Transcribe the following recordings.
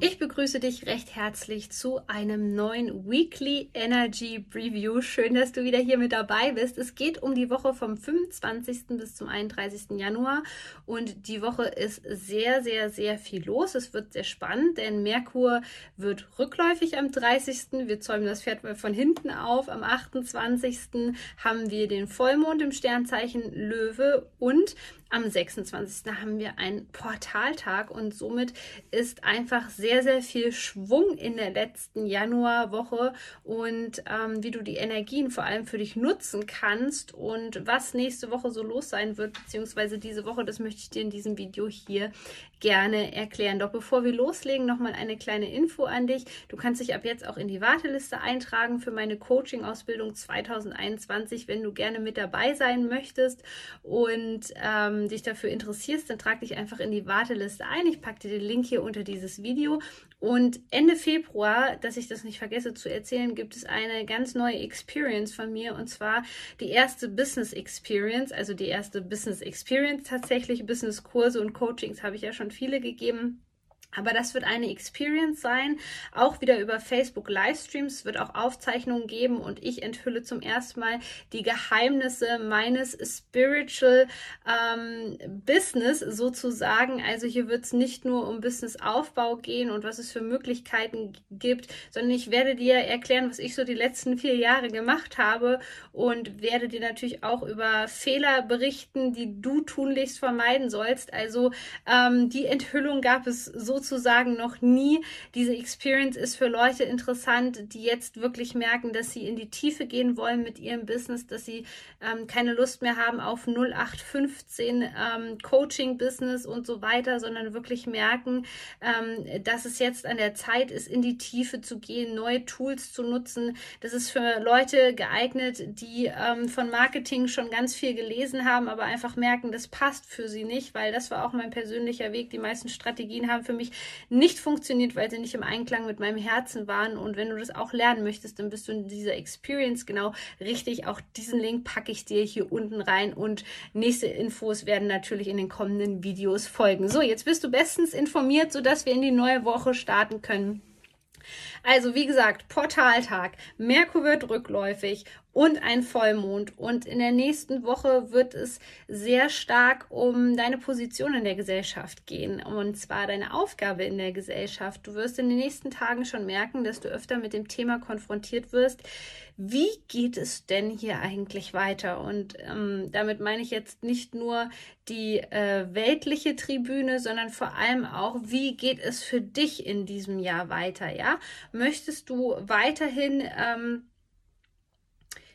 Ich begrüße dich recht herzlich zu einem neuen Weekly Energy Preview. Schön, dass du wieder hier mit dabei bist. Es geht um die Woche vom 25. bis zum 31. Januar und die Woche ist sehr, sehr, sehr viel los. Es wird sehr spannend, denn Merkur wird rückläufig am 30. Wir zäumen das Pferd mal von hinten auf. Am 28. haben wir den Vollmond im Sternzeichen Löwe und am 26. haben wir einen Portaltag und somit ist einfach sehr, sehr viel Schwung in der letzten Januarwoche und ähm, wie du die Energien vor allem für dich nutzen kannst und was nächste Woche so los sein wird, beziehungsweise diese Woche, das möchte ich dir in diesem Video hier gerne erklären. Doch bevor wir loslegen, nochmal eine kleine Info an dich. Du kannst dich ab jetzt auch in die Warteliste eintragen für meine Coaching-Ausbildung 2021, wenn du gerne mit dabei sein möchtest und ähm, dich dafür interessierst, dann trag dich einfach in die Warteliste ein. Ich packe dir den Link hier unter dieses Video. Und Ende Februar, dass ich das nicht vergesse zu erzählen, gibt es eine ganz neue Experience von mir und zwar die erste Business Experience, also die erste Business Experience tatsächlich. Business Kurse und Coachings habe ich ja schon viele gegeben. Aber das wird eine Experience sein, auch wieder über Facebook Livestreams, wird auch Aufzeichnungen geben und ich enthülle zum ersten Mal die Geheimnisse meines Spiritual ähm, Business sozusagen. Also hier wird es nicht nur um Businessaufbau gehen und was es für Möglichkeiten gibt, sondern ich werde dir erklären, was ich so die letzten vier Jahre gemacht habe und werde dir natürlich auch über Fehler berichten, die du tunlichst vermeiden sollst. Also ähm, die Enthüllung gab es so sozusagen noch nie. Diese Experience ist für Leute interessant, die jetzt wirklich merken, dass sie in die Tiefe gehen wollen mit ihrem Business, dass sie ähm, keine Lust mehr haben auf 0815 ähm, Coaching-Business und so weiter, sondern wirklich merken, ähm, dass es jetzt an der Zeit ist, in die Tiefe zu gehen, neue Tools zu nutzen. Das ist für Leute geeignet, die ähm, von Marketing schon ganz viel gelesen haben, aber einfach merken, das passt für sie nicht, weil das war auch mein persönlicher Weg. Die meisten Strategien haben für mich nicht funktioniert, weil sie nicht im Einklang mit meinem Herzen waren. Und wenn du das auch lernen möchtest, dann bist du in dieser Experience genau richtig. Auch diesen Link packe ich dir hier unten rein und nächste Infos werden natürlich in den kommenden Videos folgen. So, jetzt bist du bestens informiert, sodass wir in die neue Woche starten können. Also wie gesagt, Portaltag, Merkur wird rückläufig und ein Vollmond. Und in der nächsten Woche wird es sehr stark um deine Position in der Gesellschaft gehen. Und zwar deine Aufgabe in der Gesellschaft. Du wirst in den nächsten Tagen schon merken, dass du öfter mit dem Thema konfrontiert wirst. Wie geht es denn hier eigentlich weiter? Und ähm, damit meine ich jetzt nicht nur die äh, weltliche Tribüne, sondern vor allem auch, wie geht es für dich in diesem Jahr weiter? Ja, möchtest du weiterhin ähm,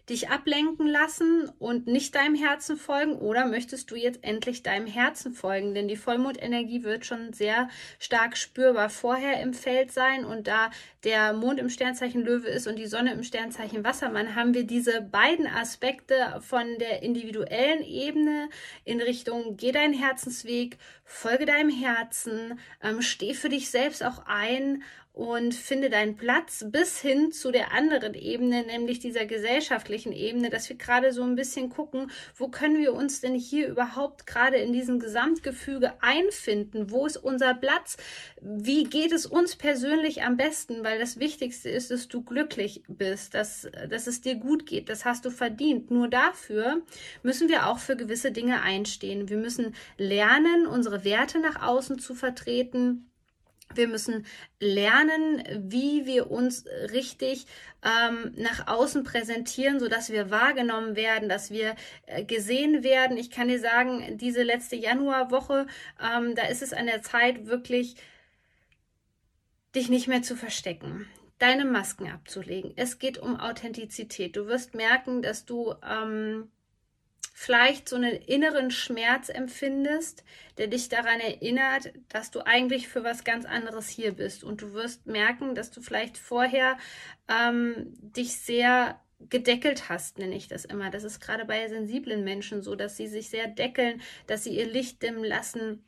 dich ablenken lassen und nicht deinem Herzen folgen oder möchtest du jetzt endlich deinem Herzen folgen? Denn die Vollmondenergie wird schon sehr stark spürbar vorher im Feld sein und da der Mond im Sternzeichen Löwe ist und die Sonne im Sternzeichen Wassermann, haben wir diese beiden Aspekte von der individuellen Ebene in Richtung geh deinen Herzensweg, folge deinem Herzen, ähm, steh für dich selbst auch ein und finde deinen Platz bis hin zu der anderen Ebene, nämlich dieser gesellschaftlichen Ebene, dass wir gerade so ein bisschen gucken, wo können wir uns denn hier überhaupt gerade in diesem Gesamtgefüge einfinden? Wo ist unser Platz? Wie geht es uns persönlich am besten? Weil das Wichtigste ist, dass du glücklich bist, dass, dass es dir gut geht. Das hast du verdient. Nur dafür müssen wir auch für gewisse Dinge einstehen. Wir müssen lernen, unsere Werte nach außen zu vertreten wir müssen lernen, wie wir uns richtig ähm, nach außen präsentieren, sodass wir wahrgenommen werden, dass wir äh, gesehen werden. Ich kann dir sagen, diese letzte Januarwoche, ähm, da ist es an der Zeit, wirklich dich nicht mehr zu verstecken deine Masken abzulegen. Es geht um Authentizität. Du wirst merken, dass du ähm, vielleicht so einen inneren Schmerz empfindest, der dich daran erinnert, dass du eigentlich für was ganz anderes hier bist. Und du wirst merken, dass du vielleicht vorher ähm, dich sehr gedeckelt hast, nenne ich das immer. Das ist gerade bei sensiblen Menschen so, dass sie sich sehr deckeln, dass sie ihr Licht dimmen lassen,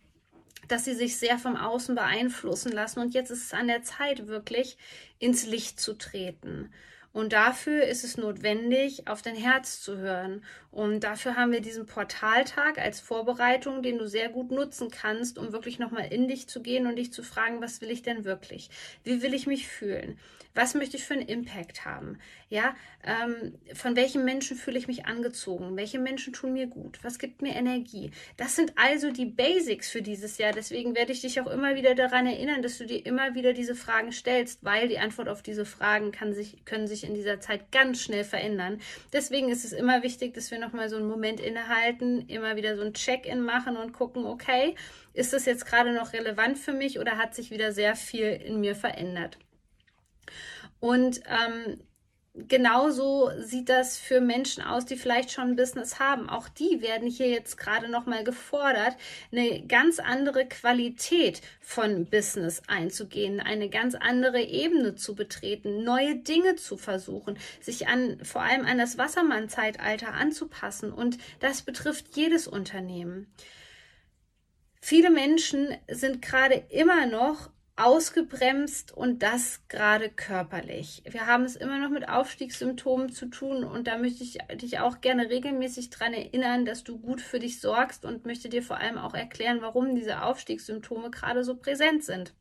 dass sie sich sehr vom Außen beeinflussen lassen. Und jetzt ist es an der Zeit, wirklich ins Licht zu treten. Und dafür ist es notwendig, auf dein Herz zu hören. Und dafür haben wir diesen Portaltag als Vorbereitung, den du sehr gut nutzen kannst, um wirklich nochmal in dich zu gehen und dich zu fragen, was will ich denn wirklich? Wie will ich mich fühlen? Was möchte ich für einen Impact haben? Ja, ähm, von welchen Menschen fühle ich mich angezogen? Welche Menschen tun mir gut? Was gibt mir Energie? Das sind also die Basics für dieses Jahr. Deswegen werde ich dich auch immer wieder daran erinnern, dass du dir immer wieder diese Fragen stellst, weil die Antwort auf diese Fragen kann sich, können sich in dieser Zeit ganz schnell verändern. Deswegen ist es immer wichtig, dass wir nochmal so einen Moment innehalten, immer wieder so ein Check-in machen und gucken, okay, ist das jetzt gerade noch relevant für mich oder hat sich wieder sehr viel in mir verändert? Und ähm, genauso sieht das für Menschen aus, die vielleicht schon ein Business haben. Auch die werden hier jetzt gerade nochmal gefordert, eine ganz andere Qualität von Business einzugehen, eine ganz andere Ebene zu betreten, neue Dinge zu versuchen, sich an, vor allem an das Wassermann-Zeitalter anzupassen. Und das betrifft jedes Unternehmen. Viele Menschen sind gerade immer noch ausgebremst und das gerade körperlich. Wir haben es immer noch mit Aufstiegssymptomen zu tun und da möchte ich dich auch gerne regelmäßig daran erinnern, dass du gut für dich sorgst und möchte dir vor allem auch erklären, warum diese Aufstiegssymptome gerade so präsent sind.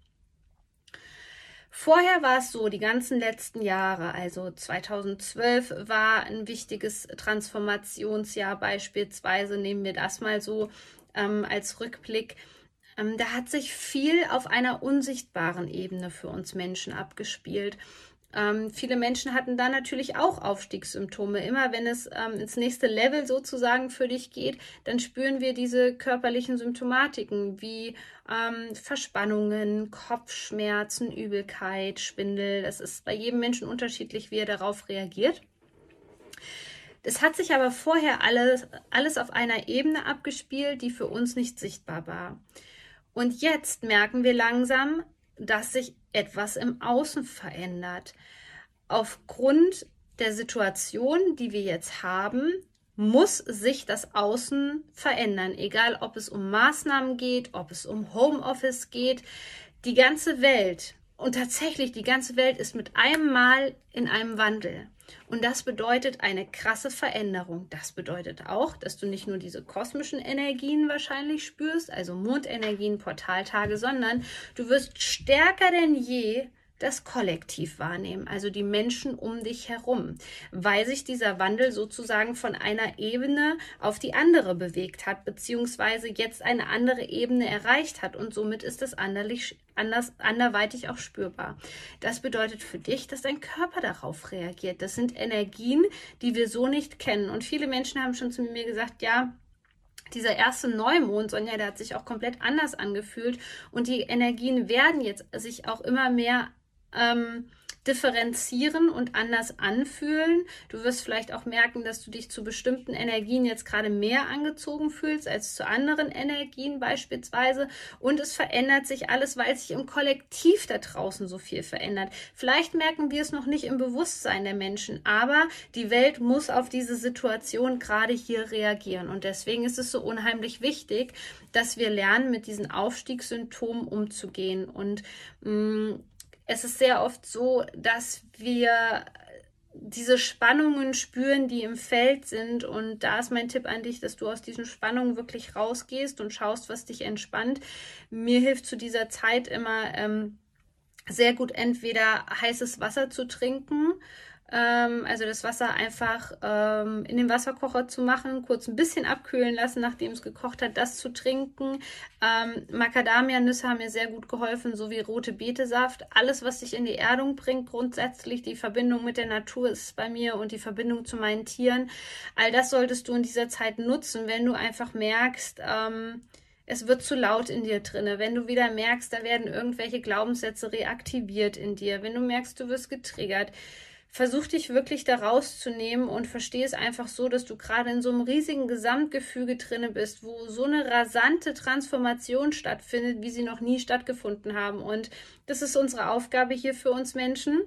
Vorher war es so, die ganzen letzten Jahre, also 2012 war ein wichtiges Transformationsjahr beispielsweise, nehmen wir das mal so ähm, als Rückblick ähm, da hat sich viel auf einer unsichtbaren Ebene für uns Menschen abgespielt. Ähm, viele Menschen hatten da natürlich auch Aufstiegssymptome. Immer wenn es ähm, ins nächste Level sozusagen für dich geht, dann spüren wir diese körperlichen Symptomatiken wie ähm, Verspannungen, Kopfschmerzen, Übelkeit, Schwindel. Das ist bei jedem Menschen unterschiedlich, wie er darauf reagiert. Es hat sich aber vorher alles, alles auf einer Ebene abgespielt, die für uns nicht sichtbar war. Und jetzt merken wir langsam, dass sich etwas im Außen verändert. Aufgrund der Situation, die wir jetzt haben, muss sich das Außen verändern, egal ob es um Maßnahmen geht, ob es um Homeoffice geht. Die ganze Welt und tatsächlich die ganze Welt ist mit einem Mal in einem Wandel. Und das bedeutet eine krasse Veränderung. Das bedeutet auch, dass du nicht nur diese kosmischen Energien wahrscheinlich spürst, also Mondenergien, Portaltage, sondern du wirst stärker denn je das Kollektiv wahrnehmen, also die Menschen um dich herum, weil sich dieser Wandel sozusagen von einer Ebene auf die andere bewegt hat, beziehungsweise jetzt eine andere Ebene erreicht hat und somit ist es anderlich, anders, anderweitig auch spürbar. Das bedeutet für dich, dass dein Körper darauf reagiert. Das sind Energien, die wir so nicht kennen. Und viele Menschen haben schon zu mir gesagt, ja, dieser erste Neumond, Sonja, der hat sich auch komplett anders angefühlt und die Energien werden jetzt sich auch immer mehr ähm, differenzieren und anders anfühlen. Du wirst vielleicht auch merken, dass du dich zu bestimmten Energien jetzt gerade mehr angezogen fühlst als zu anderen Energien beispielsweise. Und es verändert sich alles, weil sich im Kollektiv da draußen so viel verändert. Vielleicht merken wir es noch nicht im Bewusstsein der Menschen, aber die Welt muss auf diese Situation gerade hier reagieren. Und deswegen ist es so unheimlich wichtig, dass wir lernen, mit diesen Aufstiegssymptomen umzugehen und mh, mm, es ist sehr oft so, dass wir diese Spannungen spüren, die im Feld sind. Und da ist mein Tipp an dich, dass du aus diesen Spannungen wirklich rausgehst und schaust, was dich entspannt. Mir hilft zu dieser Zeit immer ähm, sehr gut entweder heißes Wasser zu trinken ähm, also das Wasser einfach ähm, in den Wasserkocher zu machen, kurz ein bisschen abkühlen lassen, nachdem es gekocht hat, das zu trinken. Ähm, Macadamia-Nüsse haben mir sehr gut geholfen, sowie rote Betesaft. Alles, was dich in die Erdung bringt, grundsätzlich die Verbindung mit der Natur ist bei mir und die Verbindung zu meinen Tieren. All das solltest du in dieser Zeit nutzen, wenn du einfach merkst, ähm, es wird zu laut in dir drinne, wenn du wieder merkst, da werden irgendwelche Glaubenssätze reaktiviert in dir, wenn du merkst, du wirst getriggert versuch dich wirklich da rauszunehmen und verstehe es einfach so, dass du gerade in so einem riesigen Gesamtgefüge drinne bist, wo so eine rasante Transformation stattfindet, wie sie noch nie stattgefunden haben. Und das ist unsere Aufgabe hier für uns Menschen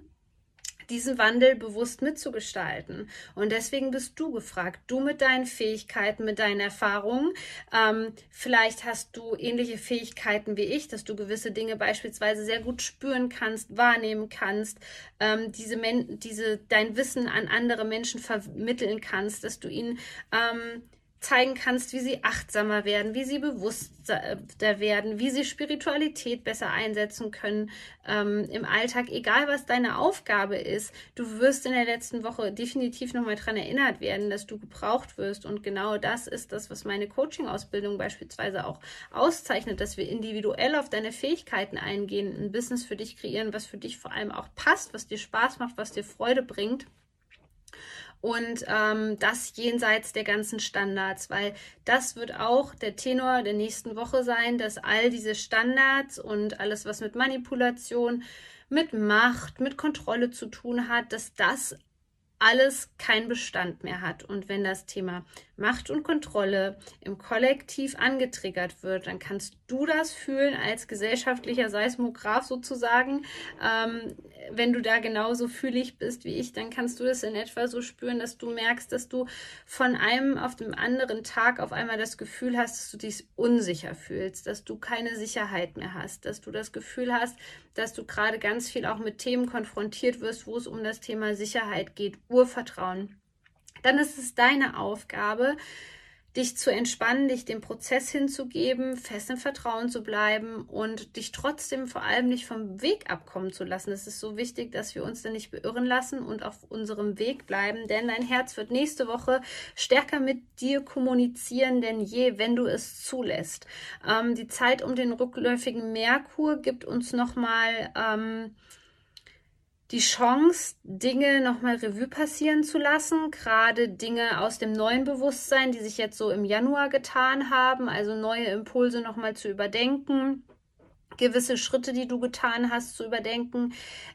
diesen Wandel bewusst mitzugestalten. Und deswegen bist du gefragt, du mit deinen Fähigkeiten, mit deinen Erfahrungen. Ähm, vielleicht hast du ähnliche Fähigkeiten wie ich, dass du gewisse Dinge beispielsweise sehr gut spüren kannst, wahrnehmen kannst, ähm, diese, diese dein Wissen an andere Menschen vermitteln kannst, dass du ihnen ähm, zeigen kannst, wie sie achtsamer werden, wie sie bewusster werden, wie sie Spiritualität besser einsetzen können ähm, im Alltag, egal was deine Aufgabe ist. Du wirst in der letzten Woche definitiv nochmal daran erinnert werden, dass du gebraucht wirst. Und genau das ist das, was meine Coaching-Ausbildung beispielsweise auch auszeichnet, dass wir individuell auf deine Fähigkeiten eingehen, ein Business für dich kreieren, was für dich vor allem auch passt, was dir Spaß macht, was dir Freude bringt und ähm, das jenseits der ganzen Standards, weil das wird auch der Tenor der nächsten Woche sein, dass all diese Standards und alles, was mit Manipulation, mit Macht, mit Kontrolle zu tun hat, dass das alles keinen Bestand mehr hat. Und wenn das Thema Macht und Kontrolle im Kollektiv angetriggert wird, dann kannst du das fühlen als gesellschaftlicher Seismograph sozusagen. Ähm, wenn du da genauso fühlig bist wie ich, dann kannst du das in etwa so spüren, dass du merkst, dass du von einem auf dem anderen Tag auf einmal das Gefühl hast, dass du dich unsicher fühlst, dass du keine Sicherheit mehr hast, dass du das Gefühl hast, dass du gerade ganz viel auch mit Themen konfrontiert wirst, wo es um das Thema Sicherheit geht, Urvertrauen dann ist es deine Aufgabe, dich zu entspannen, dich dem Prozess hinzugeben, fest im Vertrauen zu bleiben und dich trotzdem vor allem nicht vom Weg abkommen zu lassen. Es ist so wichtig, dass wir uns da nicht beirren lassen und auf unserem Weg bleiben, denn dein Herz wird nächste Woche stärker mit dir kommunizieren denn je, wenn du es zulässt. Ähm, die Zeit um den rückläufigen Merkur gibt uns nochmal ähm, die Chance, Dinge nochmal Revue passieren zu lassen, gerade Dinge aus dem neuen Bewusstsein, die sich jetzt so im Januar getan haben, also neue Impulse nochmal zu überdenken gewisse Schritte, die du getan hast, zu überdenken.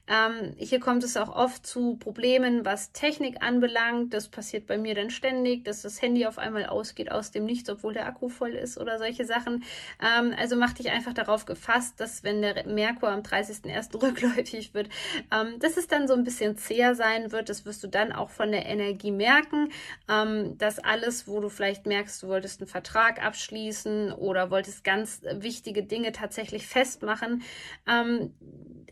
Ähm, hier kommt es auch oft zu Problemen, was Technik anbelangt. Das passiert bei mir dann ständig, dass das Handy auf einmal ausgeht aus dem Nichts, obwohl der Akku voll ist oder solche Sachen. Ähm, also mach dich einfach darauf gefasst, dass wenn der Merkur am 30.01. rückläufig wird, ähm, dass es dann so ein bisschen zäher sein wird. Das wirst du dann auch von der Energie merken, ähm, dass alles, wo du vielleicht merkst, du wolltest einen Vertrag abschließen oder wolltest ganz wichtige Dinge tatsächlich fest festmachen, ähm,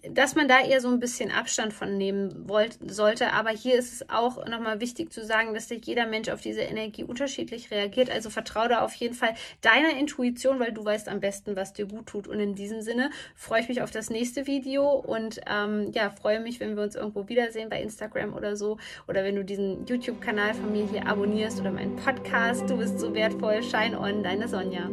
dass man da eher so ein bisschen Abstand von nehmen wollt, sollte. Aber hier ist es auch nochmal wichtig zu sagen, dass jeder Mensch auf diese Energie unterschiedlich reagiert. Also vertraue da auf jeden Fall deiner Intuition, weil du weißt am besten, was dir gut tut. Und in diesem Sinne freue ich mich auf das nächste Video und ähm, ja, freue mich, wenn wir uns irgendwo wiedersehen bei Instagram oder so. Oder wenn du diesen YouTube-Kanal von mir hier abonnierst oder meinen Podcast. Du bist so wertvoll. Shine on, deine Sonja.